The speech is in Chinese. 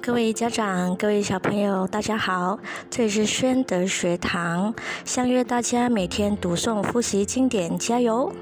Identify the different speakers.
Speaker 1: 各位家长各位小朋友大家好这里是宣德学堂相约大家每天读诵复习经典加油。